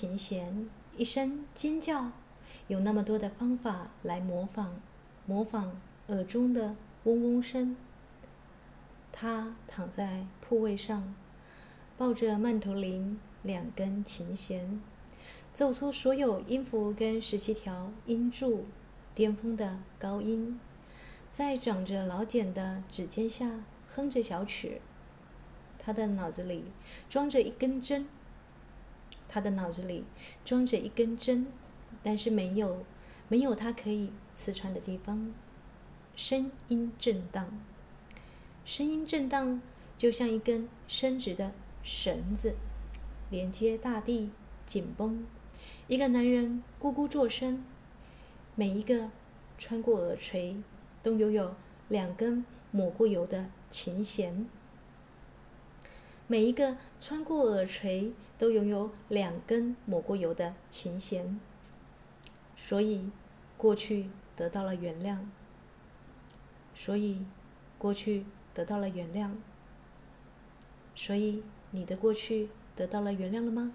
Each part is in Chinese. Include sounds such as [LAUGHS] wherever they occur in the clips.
琴弦，一声尖叫，有那么多的方法来模仿，模仿耳中的嗡嗡声。他躺在铺位上，抱着曼陀林，两根琴弦，奏出所有音符跟十七条音柱，巅峰的高音，在长着老茧的指尖下哼着小曲。他的脑子里装着一根针，他的脑子里装着一根针，但是没有没有他可以刺穿的地方。声音震荡，声音震荡，就像一根伸直的绳子，连接大地，紧绷。一个男人咕咕作声，每一个穿过耳垂都拥有两根抹过油的琴弦。每一个穿过耳垂都拥有两根抹过油的琴弦，所以过去得到了原谅。所以过去得到了原谅。所以你的过去得到了原谅了吗？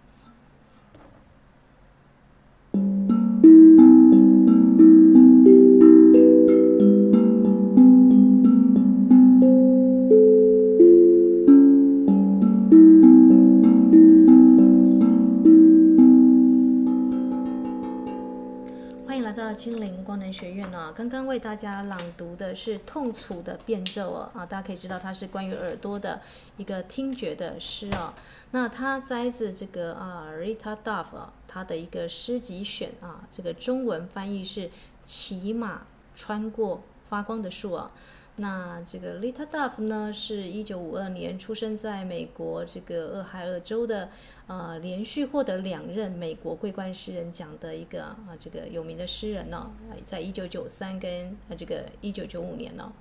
刚为大家朗读的是痛楚的变奏哦，啊，大家可以知道它是关于耳朵的一个听觉的诗哦。那它摘自这个啊，Rita Duff 他的一个诗集选啊，这个中文翻译是《骑马穿过发光的树》啊。那这个 Rita Duff 呢，是一九五二年出生在美国这个俄亥俄州的，呃，连续获得两任美国桂冠诗人奖的一个啊，这个有名的诗人呢，在一九九三跟啊这个一九九五年呢，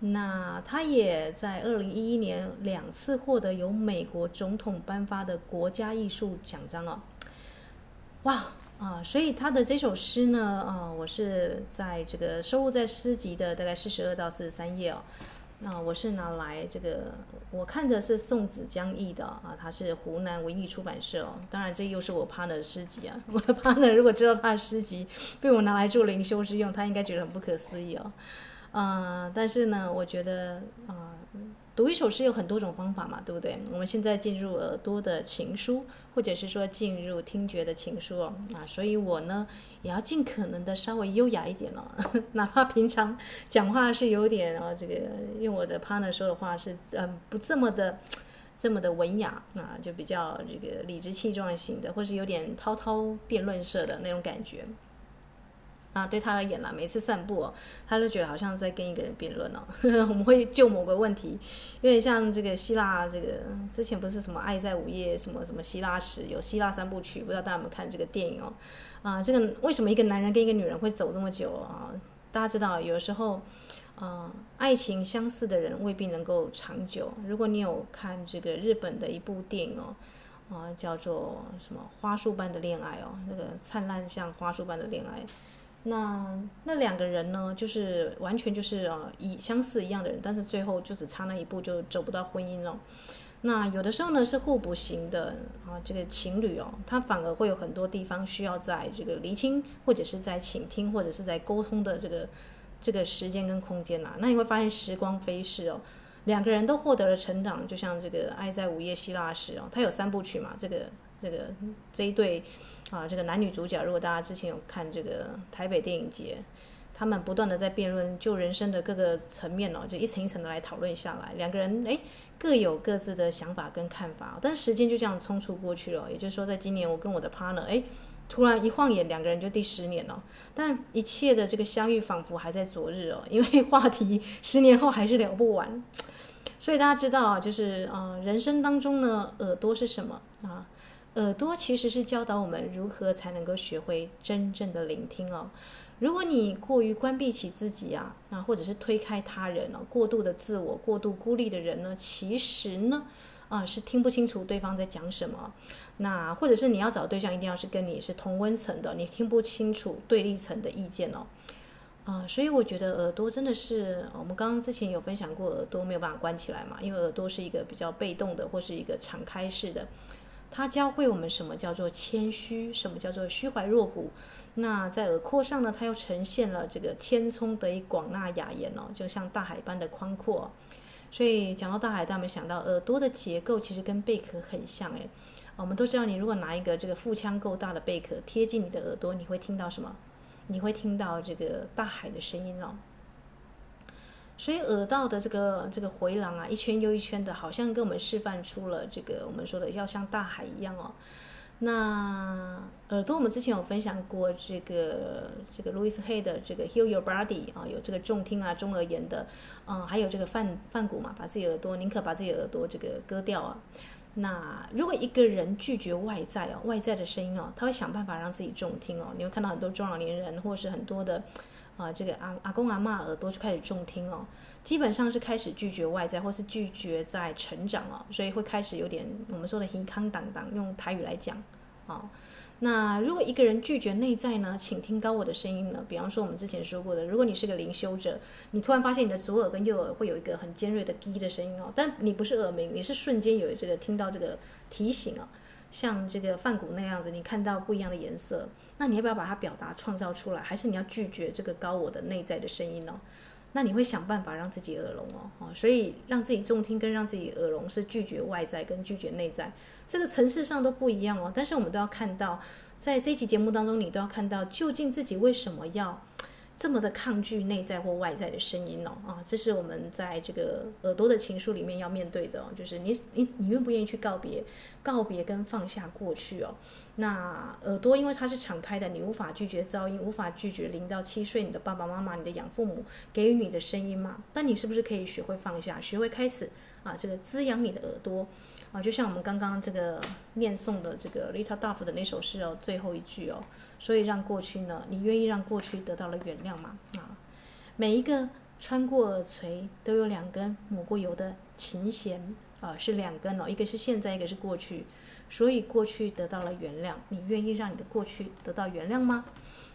那他也在二零一一年两次获得由美国总统颁发的国家艺术奖章哦，哇！啊，所以他的这首诗呢，啊，我是在这个收录在诗集的大概四十二到四十三页哦。那我是拿来这个，我看的是宋子江译的啊，他是湖南文艺出版社哦。当然，这又是我 partner 的诗集啊。[LAUGHS] 我的 partner 如果知道他的诗集被我拿来做灵修之用，他应该觉得很不可思议哦。啊，但是呢，我觉得啊。读一首诗有很多种方法嘛，对不对？我们现在进入耳朵的情书，或者是说进入听觉的情书哦，啊，所以我呢也要尽可能的稍微优雅一点哦，[LAUGHS] 哪怕平常讲话是有点哦，这个用我的 partner 说的话是嗯不这么的这么的文雅啊，就比较这个理直气壮型的，或是有点滔滔辩论式的那种感觉。啊，对他而言啦，每次散步哦，他都觉得好像在跟一个人辩论哦。[LAUGHS] 我们会就某个问题，有点像这个希腊这个之前不是什么《爱在午夜》什么什么希腊史，有希腊三部曲，不知道大家有没有看这个电影哦？啊，这个为什么一个男人跟一个女人会走这么久啊？大家知道，有时候啊，爱情相似的人未必能够长久。如果你有看这个日本的一部电影哦，啊，叫做什么《花束般的恋爱》哦，那个灿烂像花束般的恋爱。那那两个人呢，就是完全就是呃以相似一样的人，但是最后就只差那一步就走不到婚姻了。那有的时候呢是互补型的啊，这个情侣哦，他反而会有很多地方需要在这个厘清，或者是在倾听，或者是在沟通的这个这个时间跟空间呐。那你会发现时光飞逝哦，两个人都获得了成长，就像这个《爱在午夜希腊时》哦，它有三部曲嘛，这个这个这一对。啊，这个男女主角，如果大家之前有看这个台北电影节，他们不断的在辩论就人生的各个层面哦，就一层一层的来讨论下来，两个人哎各有各自的想法跟看法，但时间就这样匆促过去了。也就是说，在今年我跟我的 partner 哎，突然一晃眼，两个人就第十年了，但一切的这个相遇仿佛还在昨日哦，因为话题十年后还是聊不完。所以大家知道啊，就是啊，人生当中呢，耳朵是什么啊？耳朵其实是教导我们如何才能够学会真正的聆听哦。如果你过于关闭起自己啊，那或者是推开他人哦，过度的自我、过度孤立的人呢，其实呢，啊是听不清楚对方在讲什么。那或者是你要找对象，一定要是跟你是同温层的，你听不清楚对立层的意见哦。啊、所以我觉得耳朵真的是我们刚刚之前有分享过，耳朵没有办法关起来嘛，因为耳朵是一个比较被动的，或是一个敞开式的。它教会我们什么叫做谦虚，什么叫做虚怀若谷。那在耳廓上呢，它又呈现了这个千聪得以广纳雅言哦，就像大海般的宽阔。所以讲到大海，他们想到耳朵的结构其实跟贝壳很像诶。我们都知道，你如果拿一个这个腹腔够大的贝壳贴近你的耳朵，你会听到什么？你会听到这个大海的声音哦。所以耳道的这个这个回廊啊，一圈又一圈的，好像跟我们示范出了这个我们说的要像大海一样哦。那耳朵我们之前有分享过这个这个 Louis Hay 的这个 Heal Your Body 啊，有这个重听啊、中耳炎的，嗯，还有这个泛泛谷嘛，把自己耳朵宁可把自己耳朵这个割掉啊。那如果一个人拒绝外在哦，外在的声音哦，他会想办法让自己重听哦。你会看到很多中老年人，或是很多的。啊，这个阿阿公阿嬷耳朵就开始重听哦，基本上是开始拒绝外在，或是拒绝在成长哦，所以会开始有点我们说的“耳康挡挡”，用台语来讲，啊，那如果一个人拒绝内在呢，请听高我的声音呢，比方说我们之前说过的，如果你是个灵修者，你突然发现你的左耳跟右耳会有一个很尖锐的“滴”的声音哦，但你不是耳鸣，你是瞬间有这个听到这个提醒啊。像这个梵谷那样子，你看到不一样的颜色，那你要不要把它表达创造出来？还是你要拒绝这个高我的内在的声音呢？那你会想办法让自己耳聋哦，哦，所以让自己重听跟让自己耳聋是拒绝外在跟拒绝内在，这个层次上都不一样哦。但是我们都要看到，在这期节目当中，你都要看到究竟自己为什么要。这么的抗拒内在或外在的声音哦，啊，这是我们在这个耳朵的情书里面要面对的哦，就是你你你愿不愿意去告别，告别跟放下过去哦。那耳朵因为它是敞开的，你无法拒绝噪音，无法拒绝零到七岁你的爸爸妈妈、你的养父母给予你的声音嘛。但你是不是可以学会放下，学会开始啊，这个滋养你的耳朵？啊，就像我们刚刚这个念诵的这个 Rita Duff 的那首诗哦，最后一句哦，所以让过去呢，你愿意让过去得到了原谅吗？啊，每一个穿过耳垂都有两根抹过油的琴弦啊，是两根哦，一个是现在，一个是过去，所以过去得到了原谅，你愿意让你的过去得到原谅吗？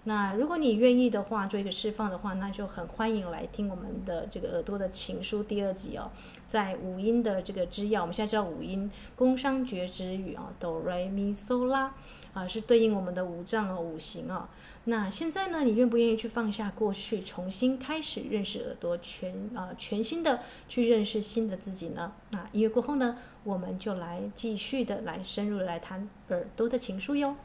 那如果你愿意的话，做一个释放的话，那就很欢迎来听我们的这个耳朵的情书第二集哦。在五音的这个之要，我们现在知道五音，宫商角徵羽啊，哆来咪嗦拉啊，是对应我们的五脏哦，五行哦。那现在呢，你愿不愿意去放下过去，重新开始认识耳朵，全啊全新的去认识新的自己呢？那音乐过后呢，我们就来继续的来深入来谈耳朵的情书哟。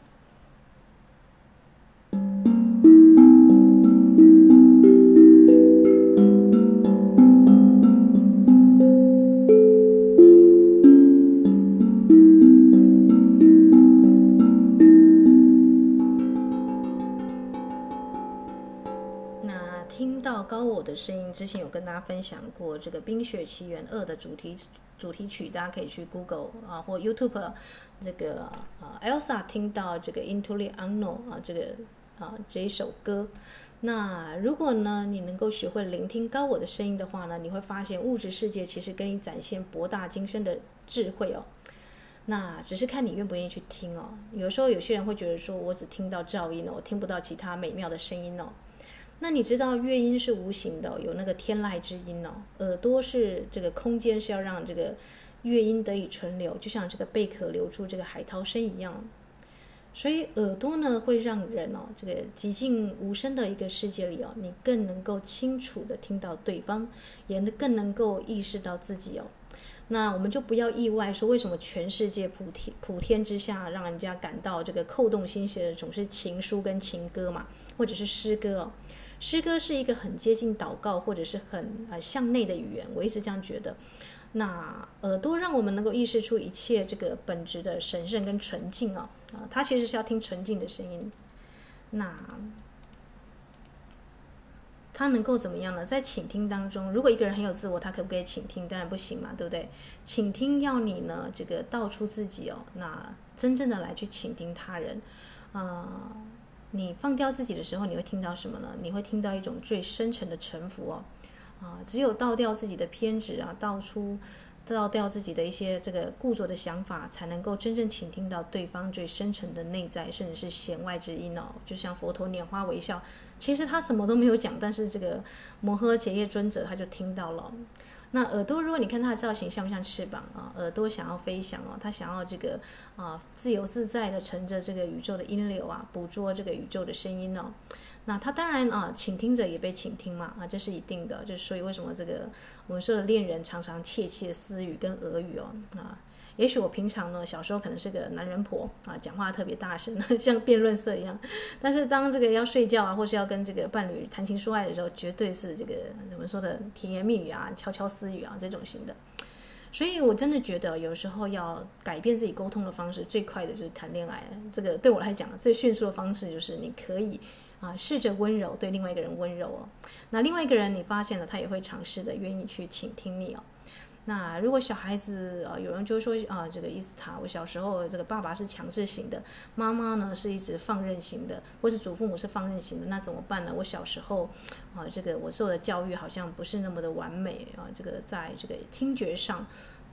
之前有跟大家分享过这个《冰雪奇缘二》的主题主题曲，大家可以去 Google 啊或 YouTube 这个啊 Elsa 听到这个 Into the Unknown 啊这个啊这一首歌。那如果呢你能够学会聆听高我的声音的话呢，你会发现物质世界其实跟你展现博大精深的智慧哦。那只是看你愿不愿意去听哦。有时候有些人会觉得说，我只听到噪音哦，我听不到其他美妙的声音哦。那你知道乐音是无形的，有那个天籁之音哦。耳朵是这个空间，是要让这个乐音得以存留，就像这个贝壳留住这个海涛声一样。所以耳朵呢，会让人哦，这个寂静无声的一个世界里哦，你更能够清楚地听到对方，也更能够意识到自己哦。那我们就不要意外说，为什么全世界普天普天之下，让人家感到这个扣动心弦的总是情书跟情歌嘛，或者是诗歌哦。诗歌是一个很接近祷告，或者是很呃向内的语言，我一直这样觉得。那耳朵让我们能够意识出一切这个本质的神圣跟纯净啊啊，它其实是要听纯净的声音。那它能够怎么样呢？在倾听当中，如果一个人很有自我，他可不可以倾听？当然不行嘛，对不对？倾听要你呢这个道出自己哦，那真正的来去倾听他人，啊、你放掉自己的时候，你会听到什么呢？你会听到一种最深沉的臣服哦，啊，只有倒掉自己的偏执啊，倒出倒掉自己的一些这个固着的想法，才能够真正倾听到对方最深沉的内在，甚至是弦外之音哦。就像佛陀拈花微笑，其实他什么都没有讲，但是这个摩诃伽叶尊者他就听到了。那耳朵，如果你看它的造型像不像翅膀啊？耳朵想要飞翔哦，它想要这个啊自由自在的乘着这个宇宙的音流啊，捕捉这个宇宙的声音哦。那它当然啊，倾听者也被倾听嘛啊，这是一定的。就是所以为什么这个我们说的恋人常常窃窃私语跟俄语哦啊。也许我平常呢，小时候可能是个男人婆啊，讲话特别大声，[LAUGHS] 像辩论社一样。但是当这个要睡觉啊，或是要跟这个伴侣谈情说爱的时候，绝对是这个怎么说的甜言蜜语啊、悄悄私语啊这种型的。所以我真的觉得，有时候要改变自己沟通的方式，最快的就是谈恋爱。这个对我来讲，最迅速的方式就是你可以啊，试着温柔对另外一个人温柔哦。那另外一个人，你发现了，他也会尝试的愿意去倾听你哦。那如果小孩子啊，有人就说啊，这个伊斯塔，我小时候这个爸爸是强制型的，妈妈呢是一直放任型的，或是祖父母是放任型的，那怎么办呢？我小时候啊，这个我受的教育好像不是那么的完美啊，这个在这个听觉上。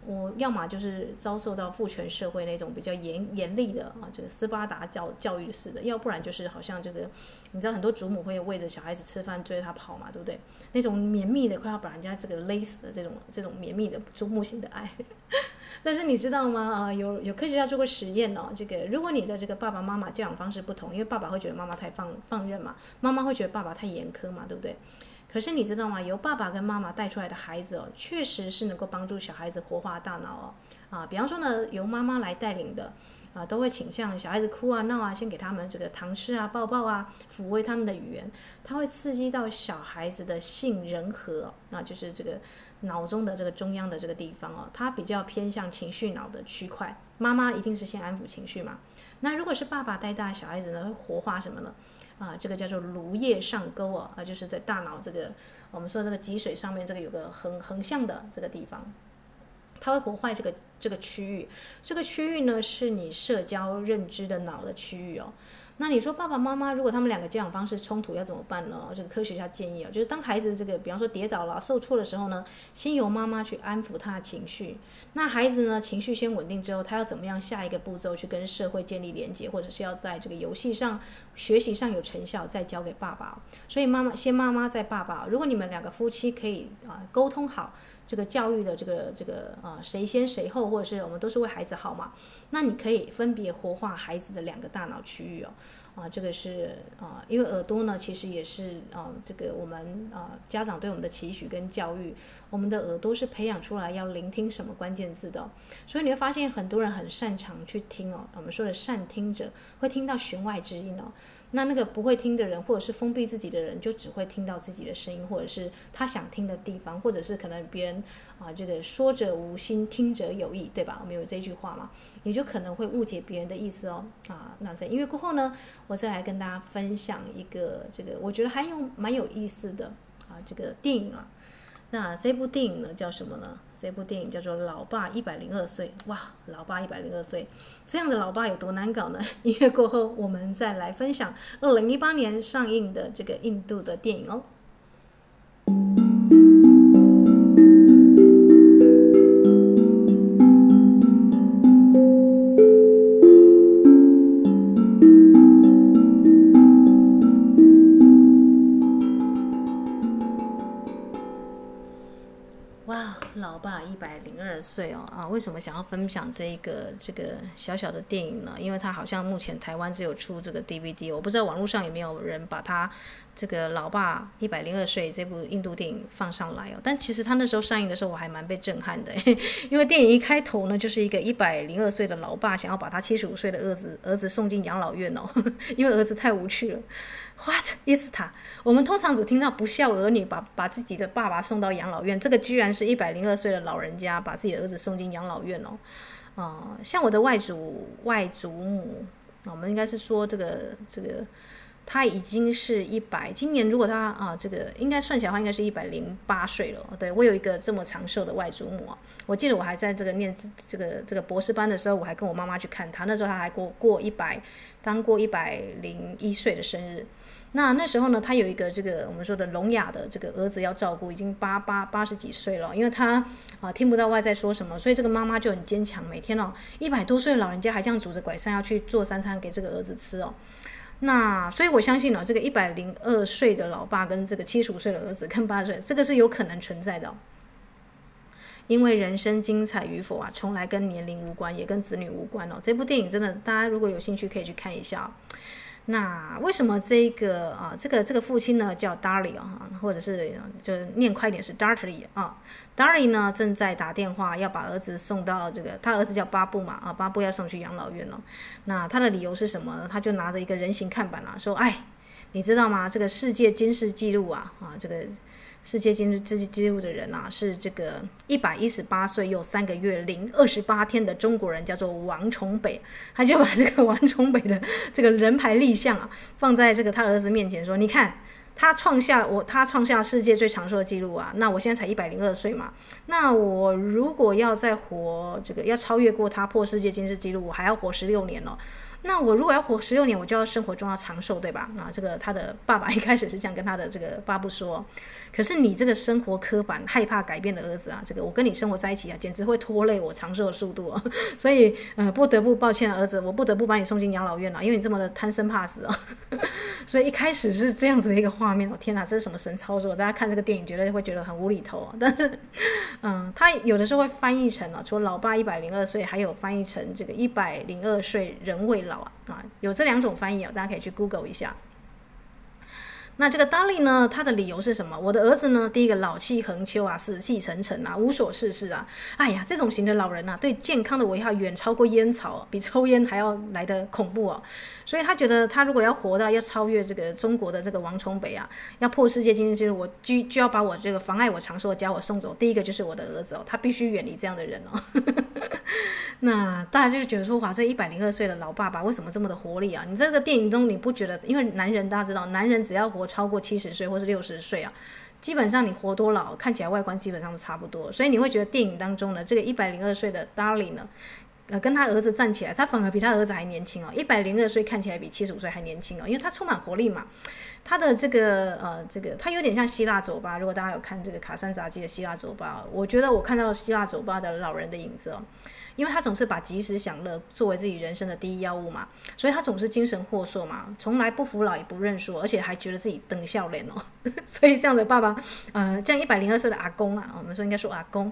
我要么就是遭受到父权社会那种比较严严厉的啊，这个斯巴达教教育式的，要不然就是好像这个，你知道很多祖母会喂着小孩子吃饭，追着他跑嘛，对不对？那种绵密的快要把人家这个勒死的这种这种绵密的祖母型的爱。[LAUGHS] 但是你知道吗？啊，有有科学家做过实验哦，这个如果你的这个爸爸妈妈教养方式不同，因为爸爸会觉得妈妈太放放任嘛，妈妈会觉得爸爸太严苛嘛，对不对？可是你知道吗？由爸爸跟妈妈带出来的孩子哦，确实是能够帮助小孩子活化大脑哦。啊，比方说呢，由妈妈来带领的，啊，都会倾向小孩子哭啊闹啊，先给他们这个糖吃啊、抱抱啊，抚慰他们的语言，它会刺激到小孩子的杏仁核，那就是这个脑中的这个中央的这个地方哦，它比较偏向情绪脑的区块。妈妈一定是先安抚情绪嘛。那如果是爸爸带大小孩子呢，会活化什么呢？啊，这个叫做颅叶上沟啊，啊，就是在大脑这个我们说这个脊髓上面这个有个横横向的这个地方，它会破坏这个这个区域。这个区域呢，是你社交认知的脑的区域哦。那你说爸爸妈妈如果他们两个教养方式冲突要怎么办呢？这个科学家建议啊，就是当孩子这个比方说跌倒了、受挫的时候呢，先由妈妈去安抚他的情绪。那孩子呢，情绪先稳定之后，他要怎么样下一个步骤去跟社会建立连接，或者是要在这个游戏上、学习上有成效，再交给爸爸。所以妈妈先妈妈再爸爸。如果你们两个夫妻可以啊沟通好。这个教育的这个这个啊，谁先谁后，或者是我们都是为孩子好嘛？那你可以分别活化孩子的两个大脑区域哦。啊，这个是啊，因为耳朵呢，其实也是啊，这个我们啊家长对我们的期许跟教育，我们的耳朵是培养出来要聆听什么关键字的。所以你会发现很多人很擅长去听哦，我们说的善听者会听到弦外之音哦。那那个不会听的人，或者是封闭自己的人，就只会听到自己的声音，或者是他想听的地方，或者是可能别人啊，这个说者无心，听者有意，对吧？我们有这句话嘛，你就可能会误解别人的意思哦。啊，那在因为过后呢，我再来跟大家分享一个这个我觉得还有蛮有意思的啊，这个电影啊。那这部电影呢叫什么呢？这部电影叫做《老爸一百零二岁》。哇，老爸一百零二岁，这样的老爸有多难搞呢？[LAUGHS] 音乐过后，我们再来分享二零一八年上映的这个印度的电影哦。岁哦啊，为什么想要分享这一个这个小小的电影呢？因为它好像目前台湾只有出这个 DVD，我不知道网络上有没有人把它这个《老爸一百零二岁》这部印度电影放上来哦。但其实他那时候上映的时候，我还蛮被震撼的，[LAUGHS] 因为电影一开头呢，就是一个一百零二岁的老爸想要把他七十五岁的儿子儿子送进养老院哦，[LAUGHS] 因为儿子太无趣了。What is 他？我们通常只听到不孝儿女把把自己的爸爸送到养老院，这个居然是一百零二岁的老人家把自己的儿子送进养老院哦。啊、像我的外祖外祖母，我们应该是说这个这个，他已经是一百，今年如果他啊这个应该算起来的话，应该是一百零八岁了。对，我有一个这么长寿的外祖母，我记得我还在这个念这个这个博士班的时候，我还跟我妈妈去看他，那时候他还过过一百，刚过一百零一岁的生日。那那时候呢，他有一个这个我们说的聋哑的这个儿子要照顾，已经八八八十几岁了，因为他啊听不到外在说什么，所以这个妈妈就很坚强，每天哦一百多岁的老人家还这样拄着拐杖要去做三餐给这个儿子吃哦。那所以我相信呢，这个一百零二岁的老爸跟这个七十五岁的儿子跟八岁，这个是有可能存在的。因为人生精彩与否啊，从来跟年龄无关，也跟子女无关哦。这部电影真的，大家如果有兴趣可以去看一下。那为什么这个啊，这个这个父亲呢叫 Darley 啊，或者是就念快点是 Dartley 啊，Darley 呢正在打电话要把儿子送到这个，他儿子叫巴布嘛啊，巴布要送去养老院了。那他的理由是什么？他就拿着一个人形看板啊，说，哎，你知道吗？这个世界军事纪录啊啊，这个。世界金氏纪录的人啊，是这个一百一十八岁又三个月零二十八天的中国人，叫做王崇北。他就把这个王崇北的这个人牌立像啊，放在这个他儿子面前说：“你看，他创下我他创下世界最长寿的纪录啊！那我现在才一百零二岁嘛，那我如果要再活这个要超越过他破世界纪录，我还要活十六年哦。”那我如果要活十六年，我就要生活中要长寿，对吧？啊，这个他的爸爸一开始是这样跟他的这个爸爸说。可是你这个生活刻板、害怕改变的儿子啊，这个我跟你生活在一起啊，简直会拖累我长寿的速度啊。[LAUGHS] 所以，呃，不得不抱歉，儿子，我不得不把你送进养老院了，因为你这么的贪生怕死啊。[LAUGHS] 所以一开始是这样子的一个画面，我天哪，这是什么神操作？大家看这个电影绝对会觉得很无厘头啊。[LAUGHS] 但是，嗯，他有的时候会翻译成啊，除了老爸一百零二岁，还有翻译成这个一百零二岁人未老。啊，有这两种翻译啊，大家可以去 Google 一下。那这个 Darley 呢，他的理由是什么？我的儿子呢，第一个老气横秋啊，死气沉沉啊，无所事事啊。哎呀，这种型的老人啊，对健康的危害远超过烟草，比抽烟还要来的恐怖哦。所以他觉得，他如果要活到要超越这个中国的这个王崇北啊，要破世界经济纪录，我就就要把我这个妨碍我长寿的家伙送走。第一个就是我的儿子哦，他必须远离这样的人哦。那大家就觉得说，哇，这一百零二岁的老爸爸为什么这么的活力啊？你这个电影中你不觉得？因为男人大家知道，男人只要活超过七十岁或是六十岁啊，基本上你活多老，看起来外观基本上都差不多。所以你会觉得电影当中呢，这个一百零二岁的 Darling 呢，呃，跟他儿子站起来，他反而比他儿子还年轻哦。一百零二岁看起来比七十五岁还年轻哦，因为他充满活力嘛。他的这个呃，这个他有点像希腊酒吧。如果大家有看这个卡山杂记的希腊酒吧，我觉得我看到希腊酒吧的老人的影子哦。因为他总是把及时享乐作为自己人生的第一要务嘛，所以他总是精神获硕嘛，从来不服老也不认输，而且还觉得自己登笑脸哦。[LAUGHS] 所以这样的爸爸，呃，这样一百零二岁的阿公啊，我们说应该说阿公，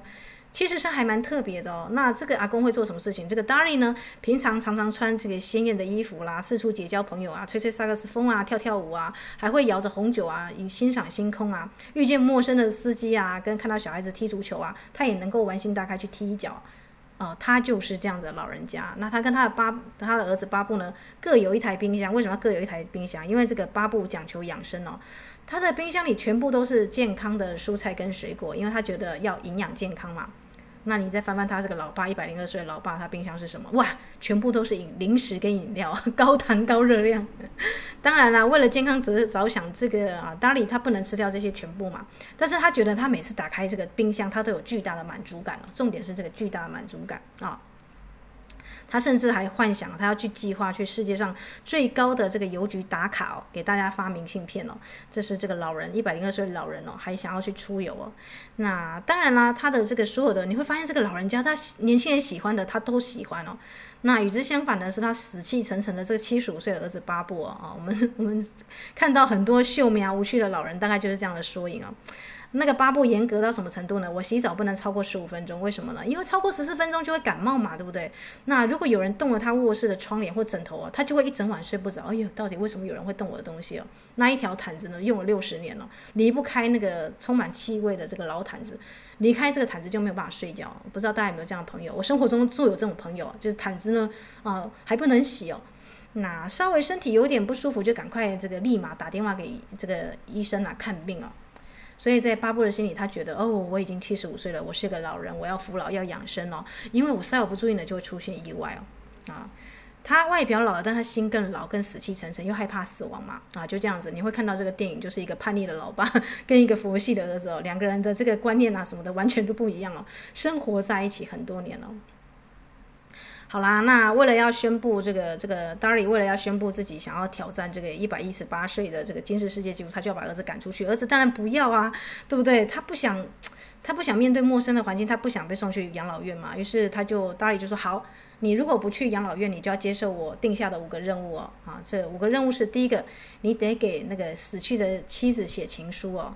其实是还蛮特别的哦。那这个阿公会做什么事情？这个 Darley 呢，平常常常穿这个鲜艳的衣服啦，四处结交朋友啊，吹吹萨克斯风啊，跳跳舞啊，还会摇着红酒啊，欣赏星空啊。遇见陌生的司机啊，跟看到小孩子踢足球啊，他也能够玩心大开去踢一脚。呃，他就是这样子的老人家。那他跟他的巴，他的儿子巴布呢，各有一台冰箱。为什么各有一台冰箱？因为这个巴布讲求养生哦，他的冰箱里全部都是健康的蔬菜跟水果，因为他觉得要营养健康嘛。那你再翻翻他这个老爸一百零二岁的老爸，他冰箱是什么？哇，全部都是饮零食跟饮料，高糖高热量。[LAUGHS] 当然啦，为了健康着着想，这个啊达里他不能吃掉这些全部嘛。但是他觉得他每次打开这个冰箱，他都有巨大的满足感。重点是这个巨大的满足感啊。他甚至还幻想，他要去计划去世界上最高的这个邮局打卡哦，给大家发明信片哦。这是这个老人一百零二岁的老人哦，还想要去出游哦。那当然啦，他的这个所有的，你会发现这个老人家，他年轻人喜欢的，他都喜欢哦。那与之相反的是，他死气沉沉的这个七十五岁的儿子巴布哦。我们我们看到很多秀苗无趣的老人，大概就是这样的缩影哦。那个巴布严格到什么程度呢？我洗澡不能超过十五分钟，为什么呢？因为超过十四分钟就会感冒嘛，对不对？那如果有人动了他卧室的窗帘或枕头啊，他就会一整晚睡不着。哎呦，到底为什么有人会动我的东西哦？那一条毯子呢，用了六十年了，离不开那个充满气味的这个老毯子，离开这个毯子就没有办法睡觉。不知道大家有没有这样的朋友？我生活中就有这种朋友，就是毯子呢，啊、呃，还不能洗哦。那稍微身体有点不舒服，就赶快这个立马打电话给这个医生啊，看病哦。所以在巴布的心里，他觉得哦，我已经七十五岁了，我是个老人，我要服老，要养生哦，因为我稍有不注意呢，就会出现意外哦。啊，他外表老了，但他心更老，更死气沉沉，又害怕死亡嘛。啊，就这样子，你会看到这个电影，就是一个叛逆的老爸跟一个佛系的儿子哦，两个人的这个观念啊什么的完全都不一样哦，生活在一起很多年了。好啦，那为了要宣布这个这个 d a r l y 为了要宣布自己想要挑战这个一百一十八岁的这个金氏世界纪录，他就要把儿子赶出去。儿子当然不要啊，对不对？他不想，他不想面对陌生的环境，他不想被送去养老院嘛。于是他就 d a r l y 就说：“好，你如果不去养老院，你就要接受我定下的五个任务哦。啊，这五个任务是第一个，你得给那个死去的妻子写情书哦。”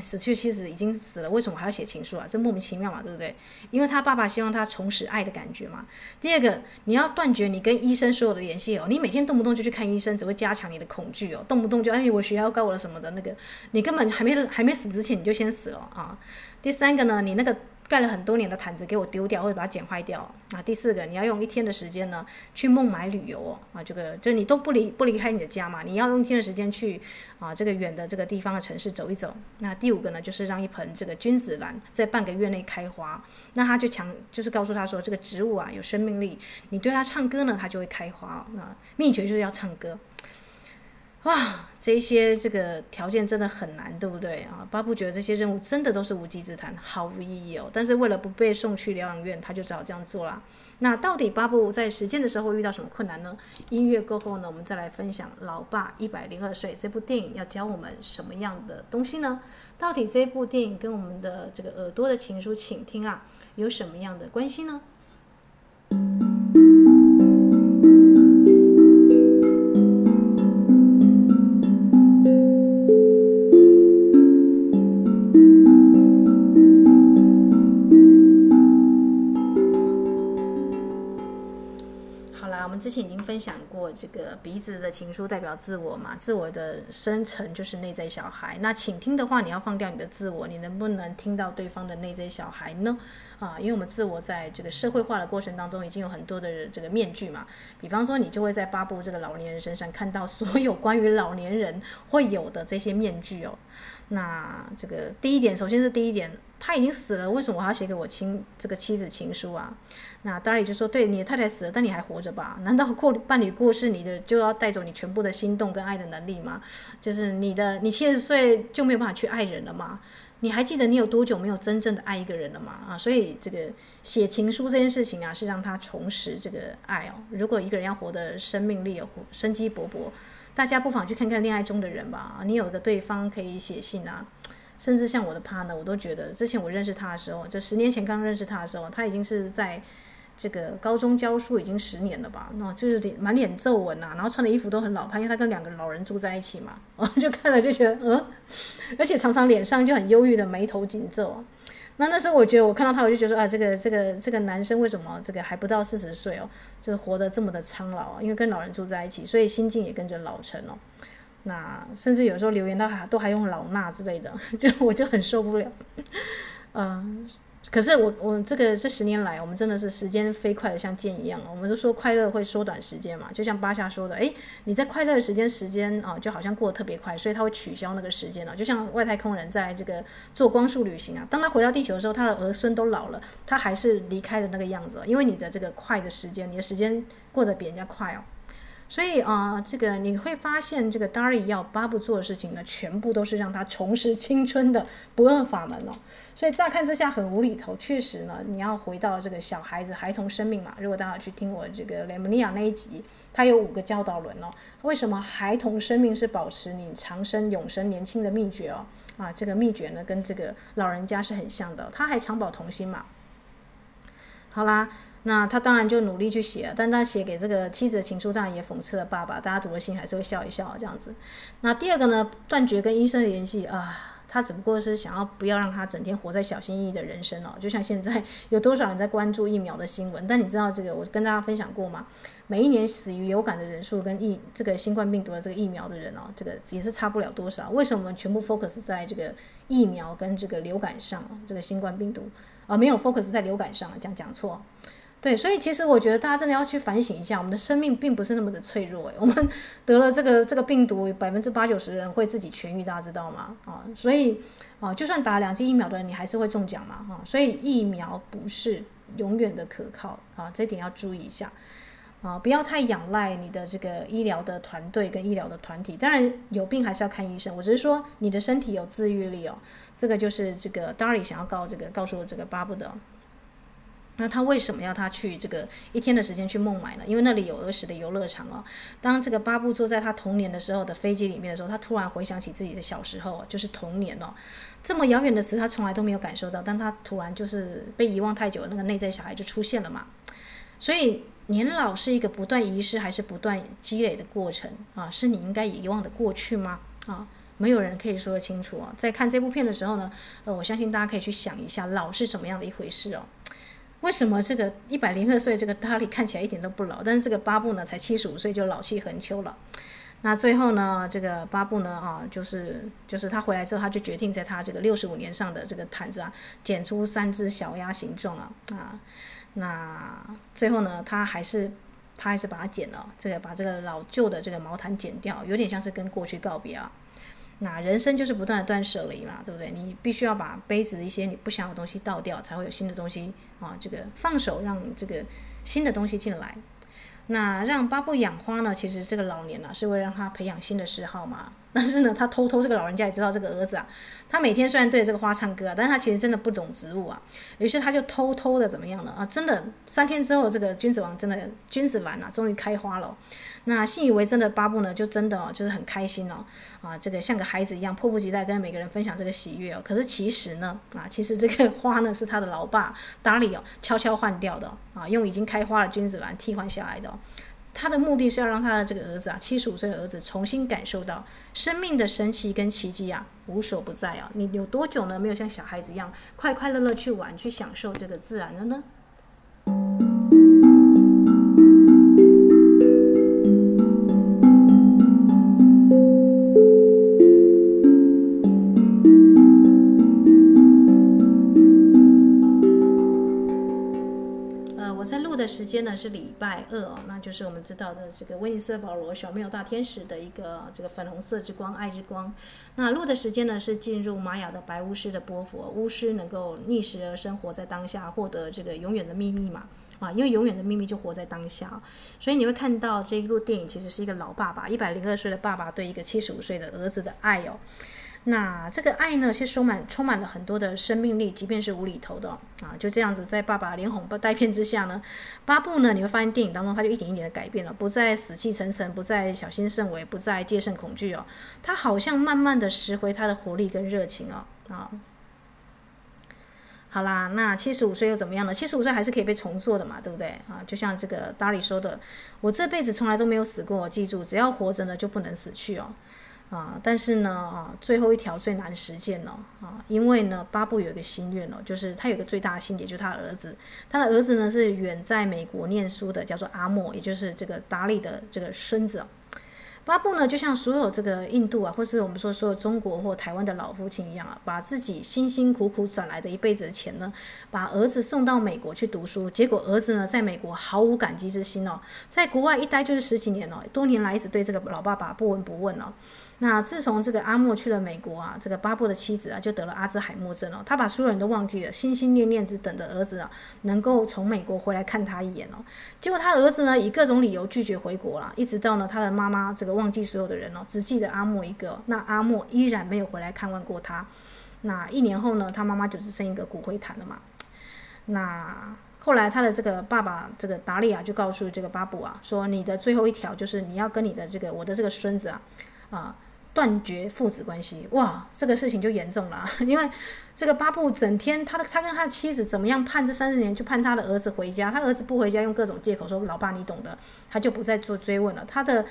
死去妻子已经死了，为什么还要写情书啊？这莫名其妙嘛，对不对？因为他爸爸希望他重拾爱的感觉嘛。第二个，你要断绝你跟医生所有的联系哦。你每天动不动就去看医生，只会加强你的恐惧哦。动不动就哎，我血压高了什么的那个，你根本还没还没死之前你就先死了啊。第三个呢，你那个。盖了很多年的毯子给我丢掉，或者把它剪坏掉啊！第四个，你要用一天的时间呢，去孟买旅游哦啊！这个就你都不离不离开你的家嘛，你要用一天的时间去啊这个远的这个地方的城市走一走。那第五个呢，就是让一盆这个君子兰在半个月内开花。那他就强就是告诉他说，这个植物啊有生命力，你对它唱歌呢，它就会开花。那秘诀就是要唱歌。哇，这些这个条件真的很难，对不对啊？巴布觉得这些任务真的都是无稽之谈，毫无意义哦。但是为了不被送去疗养院，他就只好这样做了。那到底巴布在实践的时候遇到什么困难呢？音乐过后呢，我们再来分享《老爸一百零二岁》这部电影要教我们什么样的东西呢？到底这部电影跟我们的这个耳朵的情书，请听啊，有什么样的关系呢？想过，这个鼻子的情书代表自我嘛，自我的生成就是内在小孩。那请听的话，你要放掉你的自我，你能不能听到对方的内在小孩呢？啊，因为我们自我在这个社会化的过程当中，已经有很多的这个面具嘛。比方说，你就会在巴布这个老年人身上看到所有关于老年人会有的这些面具哦。那这个第一点，首先是第一点，他已经死了，为什么我还要写给我亲这个妻子情书啊？那当然也就说，对，你的太太死了，但你还活着吧？难道过伴侣过世，你的就要带走你全部的心动跟爱的能力吗？就是你的，你七十岁就没有办法去爱人了吗？你还记得你有多久没有真正的爱一个人了吗？啊，所以这个写情书这件事情啊，是让他重拾这个爱哦。如果一个人要活得生命力、生机勃勃。大家不妨去看看恋爱中的人吧，你有个对方可以写信啊，甚至像我的 partner，我都觉得之前我认识他的时候，就十年前刚认识他的时候，他已经是在这个高中教书已经十年了吧，那就是满脸皱纹啊，然后穿的衣服都很老派，因为他跟两个老人住在一起嘛，我 [LAUGHS] 就看了就觉得嗯，而且常常脸上就很忧郁的眉头紧皱。那那时候我觉得我看到他，我就觉得说啊，这个这个这个男生为什么这个还不到四十岁哦，就是活得这么的苍老？因为跟老人住在一起，所以心境也跟着老成哦。那甚至有时候留言都还都还用老衲之类的，[LAUGHS] 就我就很受不了，[LAUGHS] 嗯。可是我我这个这十年来，我们真的是时间飞快的像箭一样。我们都说快乐会缩短时间嘛，就像巴夏说的，诶，你在快乐的时间时间啊，就好像过得特别快，所以他会取消那个时间了。就像外太空人在这个做光速旅行啊，当他回到地球的时候，他的儿孙都老了，他还是离开的那个样子，因为你的这个快的时间，你的时间过得比人家快哦。所以啊、这个你会发现，这个 Darry 要巴布做的事情呢，全部都是让他重拾青春的不二法门哦。所以乍看之下很无厘头，确实呢，你要回到这个小孩子、孩童生命嘛。如果大家去听我这个雷姆尼亚那一集，它有五个教导轮哦。为什么孩童生命是保持你长生、永生、年轻的秘诀哦？啊，这个秘诀呢，跟这个老人家是很像的，他还长保童心嘛。好啦。那他当然就努力去写了，但他写给这个妻子的情书，当然也讽刺了爸爸。大家读了信还是会笑一笑这样子。那第二个呢，断绝跟医生的联系啊，他只不过是想要不要让他整天活在小心翼翼的人生哦。就像现在有多少人在关注疫苗的新闻？但你知道这个，我跟大家分享过吗？每一年死于流感的人数跟疫这个新冠病毒的这个疫苗的人哦，这个也是差不了多少。为什么我们全部 focus 在这个疫苗跟这个流感上？这个新冠病毒啊，没有 focus 在流感上，讲讲错。对，所以其实我觉得大家真的要去反省一下，我们的生命并不是那么的脆弱诶。我们 [LAUGHS] 得了这个这个病毒，百分之八九十人会自己痊愈，大家知道吗？啊，所以啊，就算打两剂疫苗的人，你还是会中奖嘛？啊，所以疫苗不是永远的可靠啊，这点要注意一下啊，不要太仰赖你的这个医疗的团队跟医疗的团体。当然有病还是要看医生，我只是说你的身体有自愈力哦，这个就是这个 Darry 想要告这个告诉这个巴布的。那他为什么要他去这个一天的时间去孟买呢？因为那里有儿时的游乐场哦。当这个巴布坐在他童年的时候的飞机里面的时候，他突然回想起自己的小时候，就是童年哦。这么遥远的词，他从来都没有感受到，但他突然就是被遗忘太久，那个内在小孩就出现了嘛。所以年老是一个不断遗失还是不断积累的过程啊？是你应该遗忘的过去吗？啊，没有人可以说得清楚哦。在看这部片的时候呢，呃，我相信大家可以去想一下，老是什么样的一回事哦。为什么这个一百零二岁这个达利看起来一点都不老，但是这个巴布呢才七十五岁就老气横秋了？那最后呢，这个巴布呢啊，就是就是他回来之后，他就决定在他这个六十五年上的这个毯子啊，剪出三只小鸭形状啊啊，那最后呢，他还是他还是把它剪了，这个把这个老旧的这个毛毯剪掉，有点像是跟过去告别啊。那人生就是不断的断舍离嘛，对不对？你必须要把杯子一些你不想要的东西倒掉，才会有新的东西啊。这个放手，让这个新的东西进来。那让巴布养花呢？其实这个老年呢、是为了让他培养新的嗜好嘛。但是呢，他偷偷这个老人家也知道这个儿子啊，他每天虽然对这个花唱歌啊，但是他其实真的不懂植物啊。于是他就偷偷的怎么样了？啊，真的三天之后，这个君子王真的君子兰啊，终于开花了。那信以为真的巴布呢，就真的哦，就是很开心哦，啊，这个像个孩子一样，迫不及待跟每个人分享这个喜悦哦。可是其实呢，啊，其实这个花呢是他的老爸达利哦悄悄换掉的啊，用已经开花的君子兰替换下来的。他的目的是要让他的这个儿子啊，七十五岁的儿子重新感受到生命的神奇跟奇迹啊，无所不在啊！你有多久呢，没有像小孩子一样快快乐乐去玩、去享受这个自然了呢？间呢是礼拜二哦，那就是我们知道的这个威尼斯保罗小缪大天使的一个这个粉红色之光，爱之光。那录的时间呢是进入玛雅的白巫师的波佛，巫师能够逆时而生，活在当下，获得这个永远的秘密嘛啊，因为永远的秘密就活在当下，所以你会看到这一部电影其实是一个老爸爸，一百零二岁的爸爸对一个七十五岁的儿子的爱哦。那这个爱呢，是充满充满了很多的生命力，即便是无厘头的啊，就这样子，在爸爸连哄带骗之下呢，巴布呢，你会发现电影当中他就一点一点的改变了，不再死气沉沉，不再小心慎微，不再戒慎恐惧哦，他好像慢慢的拾回他的活力跟热情哦啊。好啦，那七十五岁又怎么样呢？七十五岁还是可以被重做的嘛，对不对啊？就像这个达里说的，我这辈子从来都没有死过，记住，只要活着呢，就不能死去哦。啊，但是呢，啊，最后一条最难实践了，啊，因为呢，巴布有一个心愿哦，就是他有个最大的心结，就是他儿子，他的儿子呢是远在美国念书的，叫做阿莫，也就是这个达利的这个孙子。巴布呢，就像所有这个印度啊，或是我们说所有中国或台湾的老父亲一样啊，把自己辛辛苦苦赚来的一辈子的钱呢，把儿子送到美国去读书，结果儿子呢，在美国毫无感激之心哦，在国外一待就是十几年哦，多年来一直对这个老爸爸不闻不问哦。那自从这个阿莫去了美国啊，这个巴布的妻子啊就得了阿兹海默症哦，他把所有人都忘记了，心心念念只等着儿子啊能够从美国回来看他一眼哦。结果他儿子呢以各种理由拒绝回国了，一直到呢他的妈妈这个忘记所有的人哦，只记得阿莫一个，那阿莫依然没有回来看望过他。那一年后呢，他妈妈就只剩一个骨灰坛了嘛。那后来他的这个爸爸这个达利亚就告诉这个巴布啊说，你的最后一条就是你要跟你的这个我的这个孙子啊啊。断绝父子关系，哇，这个事情就严重了，[LAUGHS] 因为这个巴布整天，他的他跟他的妻子怎么样判这三十年，就判他的儿子回家，他儿子不回家，用各种借口说老爸你懂得，他就不再做追问了。他的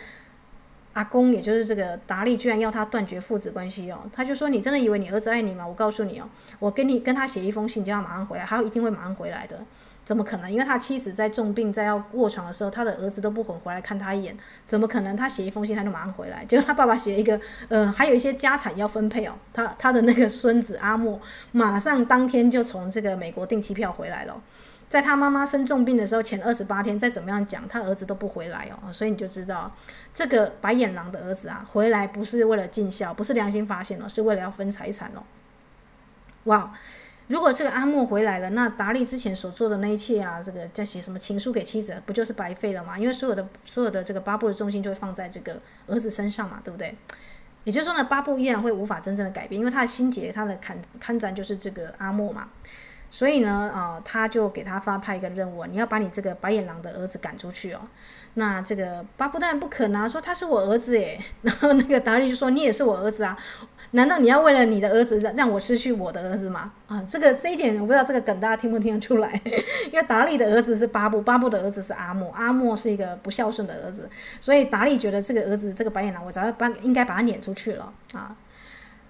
阿公，也就是这个达利，居然要他断绝父子关系哦，他就说你真的以为你儿子爱你吗？我告诉你哦，我跟你跟他写一封信，就要马上回来，他一定会马上回来的。怎么可能？因为他妻子在重病，在要卧床的时候，他的儿子都不肯回来看他一眼。怎么可能？他写一封信，他就马上回来。结果他爸爸写一个，呃，还有一些家产要分配哦。他他的那个孙子阿莫，马上当天就从这个美国订机票回来了。在他妈妈生重病的时候，前二十八天，再怎么样讲，他儿子都不回来哦。所以你就知道，这个白眼狼的儿子啊，回来不是为了尽孝，不是良心发现哦，是为了要分财产哦。哇！如果这个阿莫回来了，那达利之前所做的那一切啊，这个在写什么情书给妻子，不就是白费了吗？因为所有的所有的这个巴布的重心就会放在这个儿子身上嘛，对不对？[LAUGHS] 也就是说呢，巴布依然会无法真正的改变，因为他的心结，他的看看展就是这个阿莫嘛。所以呢，啊，他就给他发派一个任务，你要把你这个白眼狼的儿子赶出去哦。那这个巴布当然不肯啊，说他是我儿子耶。[LAUGHS] 然后那个达利就说你也是我儿子啊，难道你要为了你的儿子让我失去我的儿子吗？啊，这个这一点我不知道这个梗大家听不听得出来？[LAUGHS] 因为达利的儿子是巴布，巴布的儿子是阿莫，阿莫是一个不孝顺的儿子，所以达利觉得这个儿子这个白眼狼，我早要把应该把他撵出去了啊。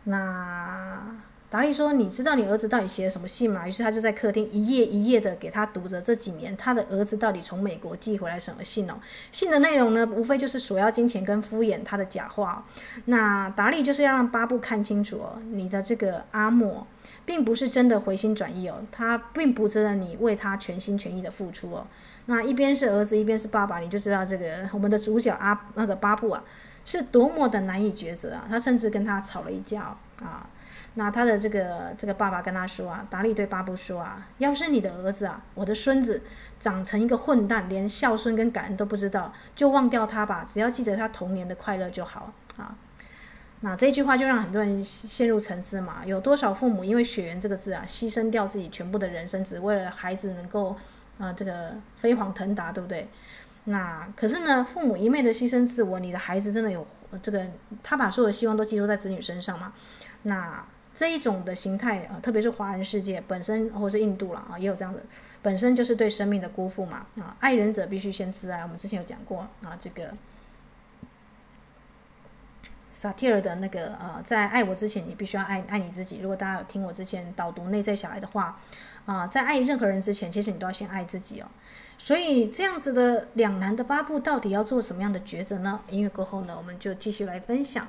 那。达利说：“你知道你儿子到底写了什么信吗？”于是他就在客厅一页一页的给他读着这几年他的儿子到底从美国寄回来什么信哦。信的内容呢，无非就是索要金钱跟敷衍他的假话。那达利就是要让巴布看清楚哦，你的这个阿莫并不是真的回心转意哦，他并不值得你为他全心全意的付出哦。那一边是儿子，一边是爸爸，你就知道这个我们的主角阿那个巴布啊，是多么的难以抉择啊！他甚至跟他吵了一架啊。那他的这个这个爸爸跟他说啊，达利对巴布说啊，要是你的儿子啊，我的孙子长成一个混蛋，连孝顺跟感恩都不知道，就忘掉他吧，只要记得他童年的快乐就好啊。那这句话就让很多人陷入沉思嘛，有多少父母因为血缘这个字啊，牺牲掉自己全部的人生，只为了孩子能够啊这个飞黄腾达，对不对？那可是呢，父母一昧的牺牲自我，你的孩子真的有这个，他把所有的希望都寄托在子女身上吗？那。这一种的形态啊，特别是华人世界本身，或是印度了啊，也有这样子，本身就是对生命的辜负嘛啊！爱人者必须先自爱，我们之前有讲过啊，这个萨提尔的那个呃，在爱我之前，你必须要爱爱你自己。如果大家有听我之前导读内在小孩的话啊，在爱任何人之前，其实你都要先爱自己哦。所以这样子的两难的巴布，到底要做什么样的抉择呢？音乐过后呢，我们就继续来分享。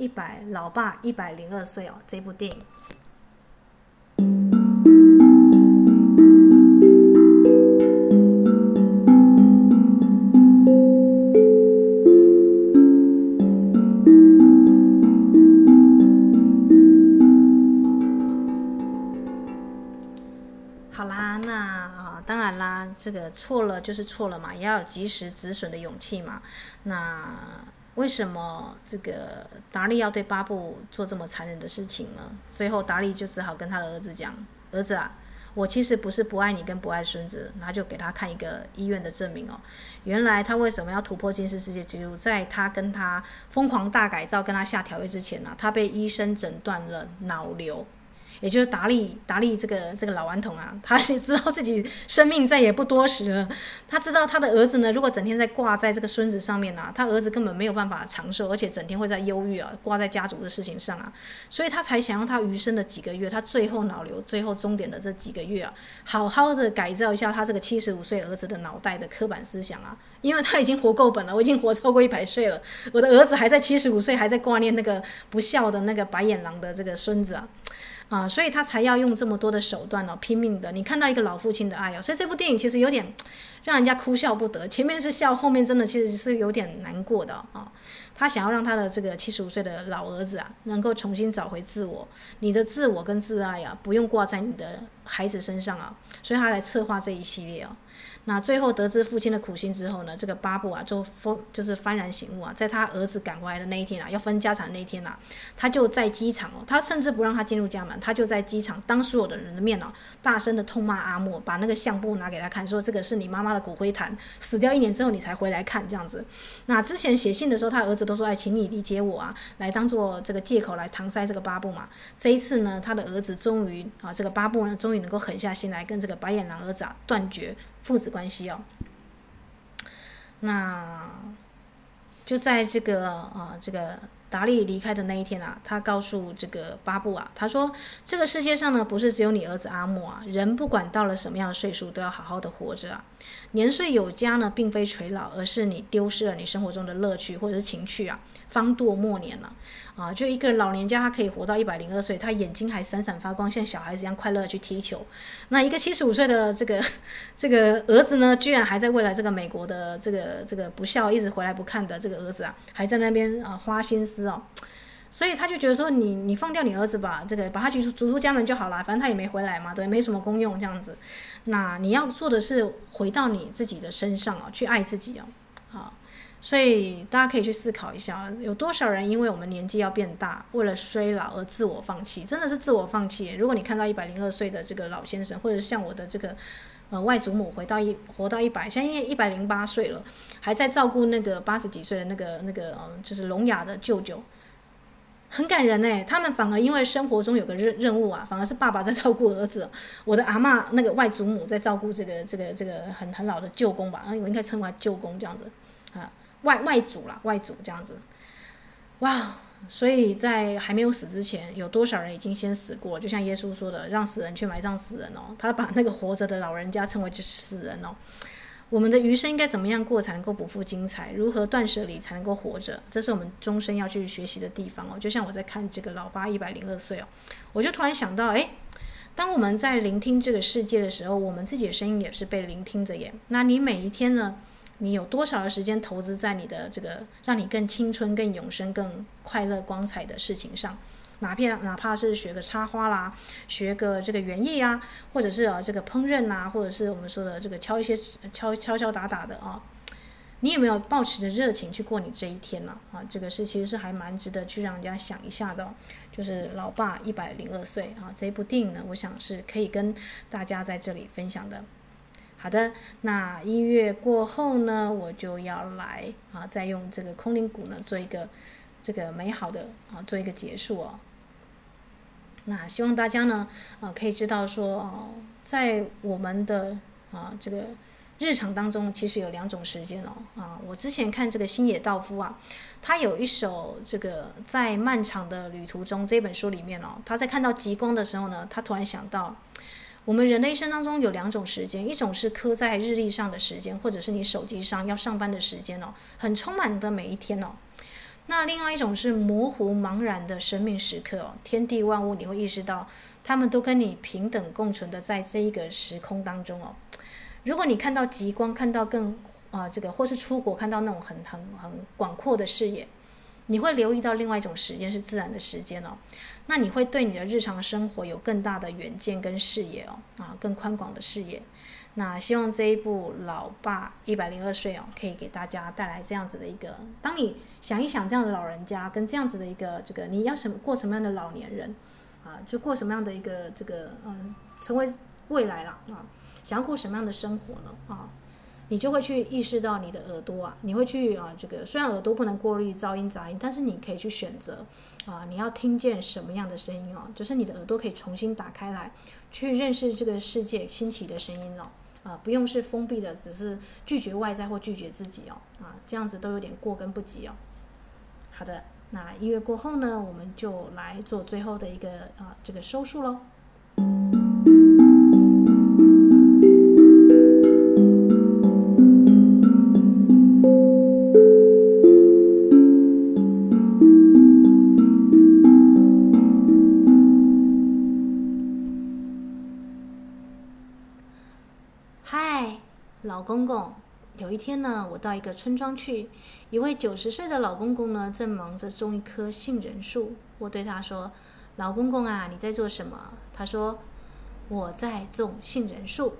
一百老爸一百零二岁哦，这部电影。好啦，那，当然啦，这个错了就是错了嘛，也要及时止损的勇气嘛。那。为什么这个达利要对巴布做这么残忍的事情呢？最后达利就只好跟他的儿子讲：“儿子啊，我其实不是不爱你跟不爱孙子。”然后就给他看一个医院的证明哦。原来他为什么要突破金氏世界纪录？在他跟他疯狂大改造、跟他下条约之前呢，他被医生诊断了脑瘤。也就是达利，达利这个这个老顽童啊，他也知道自己生命再也不多时了。他知道他的儿子呢，如果整天在挂在这个孙子上面啊，他儿子根本没有办法长寿，而且整天会在忧郁啊，挂在家族的事情上啊，所以他才想要他余生的几个月，他最后脑瘤最后终点的这几个月啊，好好的改造一下他这个七十五岁儿子的脑袋的刻板思想啊，因为他已经活够本了，我已经活超过一百岁了，我的儿子还在七十五岁还在挂念那个不孝的那个白眼狼的这个孙子啊。啊，所以他才要用这么多的手段哦，拼命的。你看到一个老父亲的爱哦，所以这部电影其实有点让人家哭笑不得。前面是笑，后面真的其实是有点难过的啊。他想要让他的这个七十五岁的老儿子啊，能够重新找回自我。你的自我跟自爱啊，不用挂在你的孩子身上啊。所以他来策划这一系列哦。那最后得知父亲的苦心之后呢，这个巴布啊就疯，就是幡然醒悟啊，在他儿子赶回来的那一天啊，要分家产那一天啊，他就在机场哦，他甚至不让他进入家门，他就在机场当所有的人的面哦，大声的痛骂阿莫，把那个相簿拿给他看，说这个是你妈妈的骨灰坛，死掉一年之后你才回来看这样子。那之前写信的时候，他儿子都说哎，请你理解我啊，来当做这个借口来搪塞这个巴布嘛。这一次呢，他的儿子终于啊，这个巴布呢，终于能够狠下心来跟这个白眼狼儿子啊断绝。父子关系哦，那就在这个啊，这个达利离开的那一天啊，他告诉这个巴布啊，他说：“这个世界上呢，不是只有你儿子阿木啊，人不管到了什么样的岁数，都要好好的活着啊。年岁有加呢，并非垂老，而是你丢失了你生活中的乐趣或者是情趣啊，方度末年了。”啊，就一个老年家，他可以活到一百零二岁，他眼睛还闪闪发光，像小孩子一样快乐去踢球。那一个七十五岁的这个这个儿子呢，居然还在为了这个美国的这个这个不孝一直回来不看的这个儿子啊，还在那边啊花心思哦。所以他就觉得说你，你放掉你儿子吧，这个把他逐出逐出家门就好了，反正他也没回来嘛，对，没什么功用这样子。那你要做的是回到你自己的身上啊，去爱自己哦。好，所以大家可以去思考一下，有多少人因为我们年纪要变大，为了衰老而自我放弃？真的是自我放弃。如果你看到一百零二岁的这个老先生，或者像我的这个呃外祖母，回到一活到一百，现在一百零八岁了，还在照顾那个八十几岁的那个那个嗯，就是聋哑的舅舅，很感人哎。他们反而因为生活中有个任任务啊，反而是爸爸在照顾儿子，我的阿嬷那个外祖母在照顾这个这个这个很很老的舅公吧，我应该称为舅公这样子啊。外外祖啦，外祖这样子，哇！所以在还没有死之前，有多少人已经先死过？就像耶稣说的，让死人去埋葬死人哦。他把那个活着的老人家称为就是死人哦。我们的余生应该怎么样过才能够不负精彩？如何断舍离才能够活着？这是我们终身要去学习的地方哦。就像我在看这个老八一百零二岁哦，我就突然想到，哎，当我们在聆听这个世界的时候，我们自己的声音也是被聆听着耶。那你每一天呢？你有多少的时间投资在你的这个让你更青春、更永生、更快乐、光彩的事情上？哪片哪怕是学个插花啦，学个这个园艺啊，或者是啊这个烹饪啊，或者是我们说的这个敲一些敲敲敲打打的啊，你有没有抱持着热情去过你这一天呢？啊，这个是其实是还蛮值得去让人家想一下的。就是老爸一百零二岁啊，这部电影呢，我想是可以跟大家在这里分享的。好的，那音乐过后呢，我就要来啊，再用这个空灵鼓呢做一个这个美好的啊，做一个结束哦。那希望大家呢啊可以知道说哦，在我们的啊这个日常当中，其实有两种时间哦啊。我之前看这个星野道夫啊，他有一首这个在漫长的旅途中这本书里面哦，他在看到极光的时候呢，他突然想到。我们人的一生当中有两种时间，一种是刻在日历上的时间，或者是你手机上要上班的时间哦，很充满的每一天哦。那另外一种是模糊茫然的生命时刻哦，天地万物你会意识到，他们都跟你平等共存的在这一个时空当中哦。如果你看到极光，看到更啊、这个，或是出国看到那种很很很广阔的视野。你会留意到另外一种时间是自然的时间哦，那你会对你的日常生活有更大的远见跟视野哦，啊，更宽广的视野。那希望这一部《老爸一百零二岁》哦，可以给大家带来这样子的一个，当你想一想这样的老人家跟这样子的一个这个，你要什么过什么样的老年人啊，就过什么样的一个这个嗯，成为未来了啊，想要过什么样的生活呢啊？你就会去意识到你的耳朵啊，你会去啊，这个虽然耳朵不能过滤噪音杂音，但是你可以去选择啊，你要听见什么样的声音哦，就是你的耳朵可以重新打开来，去认识这个世界新奇的声音哦，啊，不用是封闭的，只是拒绝外在或拒绝自己哦，啊，这样子都有点过跟不及哦。好的，那一月过后呢，我们就来做最后的一个啊，这个收束喽。嗨老公公，有一天呢，我到一个村庄去，一位九十岁的老公公呢，正忙着种一棵杏仁树。我对他说：“老公公啊，你在做什么？”他说：“我在种杏仁树。”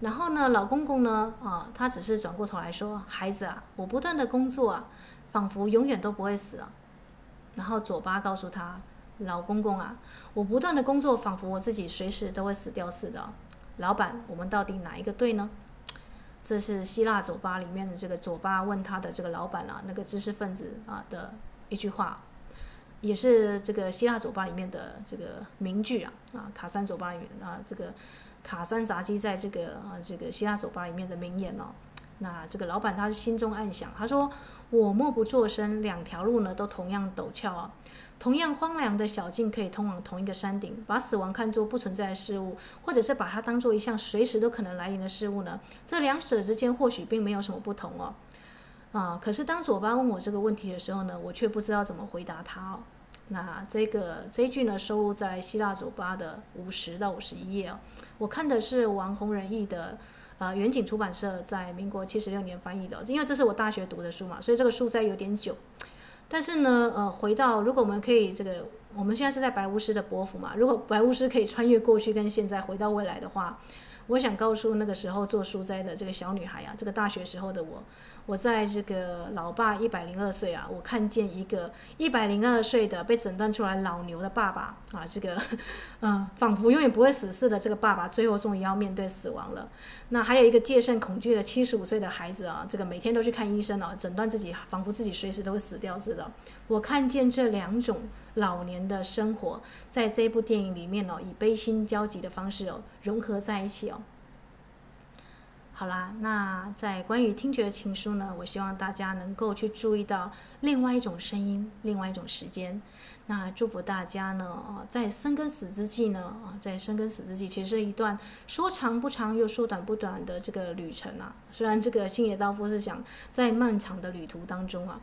然后呢，老公公呢，啊，他只是转过头来说：“孩子啊，我不断的工作啊，仿佛永远都不会死啊。”然后左巴告诉他：“老公公啊，我不断的工作，仿佛我自己随时都会死掉似的。”老板，我们到底哪一个对呢？这是希腊酒吧里面的这个左巴问他的这个老板啊，那个知识分子啊的一句话，也是这个希腊酒吧里面的这个名句啊啊，卡山左巴里面啊，这个卡山札基在这个啊这个希腊酒吧里面的名言哦。那这个老板他是心中暗想，他说：“我默不作声，两条路呢都同样陡峭啊。”同样荒凉的小径可以通往同一个山顶，把死亡看作不存在的事物，或者是把它当做一项随时都可能来临的事物呢？这两者之间或许并没有什么不同哦。啊，可是当左巴问我这个问题的时候呢，我却不知道怎么回答他哦。那这个这一句呢，收录在希腊左巴的五十到五十一页哦。我看的是王洪仁译的，呃，远景出版社在民国七十六年翻译的，因为这是我大学读的书嘛，所以这个书在有点久。但是呢，呃，回到如果我们可以这个，我们现在是在白巫师的伯府嘛。如果白巫师可以穿越过去跟现在回到未来的话，我想告诉那个时候做书斋的这个小女孩啊，这个大学时候的我，我在这个老爸一百零二岁啊，我看见一个一百零二岁的被诊断出来老牛的爸爸啊，这个，嗯，仿佛永远不会死似的这个爸爸，最后终于要面对死亡了。那还有一个戒慎恐惧的七十五岁的孩子啊，这个每天都去看医生啊，诊断自己仿佛自己随时都会死掉似的。我看见这两种老年的生活，在这部电影里面哦，以悲心交集的方式哦，融合在一起哦。好啦，那在关于听觉的情书呢，我希望大家能够去注意到另外一种声音，另外一种时间。那祝福大家呢，在生跟死之际呢，啊，在生跟死之际，其实是一段说长不长又说短不短的这个旅程啊。虽然这个星野道夫是讲在漫长的旅途当中啊，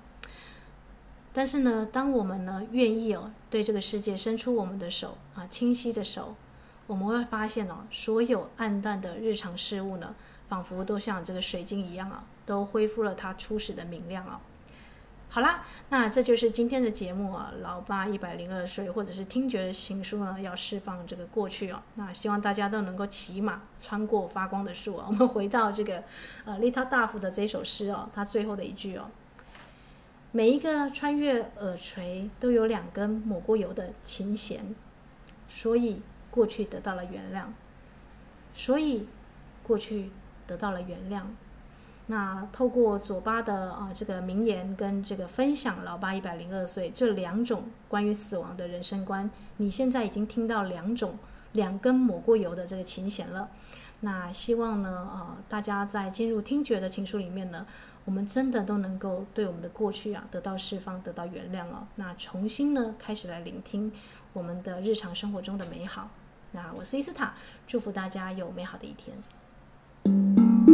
但是呢，当我们呢愿意哦，对这个世界伸出我们的手啊，清晰的手，我们会发现哦，所有暗淡的日常事物呢。仿佛都像这个水晶一样啊，都恢复了它初始的明亮啊。好啦，那这就是今天的节目啊。老爸一百零二岁，或者是听觉的情书呢，要释放这个过去哦。那希望大家都能够骑马穿过发光的树啊。我们回到这个呃利他大夫的这首诗哦，他最后的一句哦：每一个穿越耳垂都有两根抹过油的琴弦，所以过去得到了原谅，所以过去。得到了原谅。那透过佐巴的啊这个名言跟这个分享，老爸一百零二岁这两种关于死亡的人生观，你现在已经听到两种两根抹过油的这个琴弦了。那希望呢啊大家在进入听觉的情书里面呢，我们真的都能够对我们的过去啊得到释放，得到原谅哦。那重新呢开始来聆听我们的日常生活中的美好。那我是伊斯塔，祝福大家有美好的一天。Música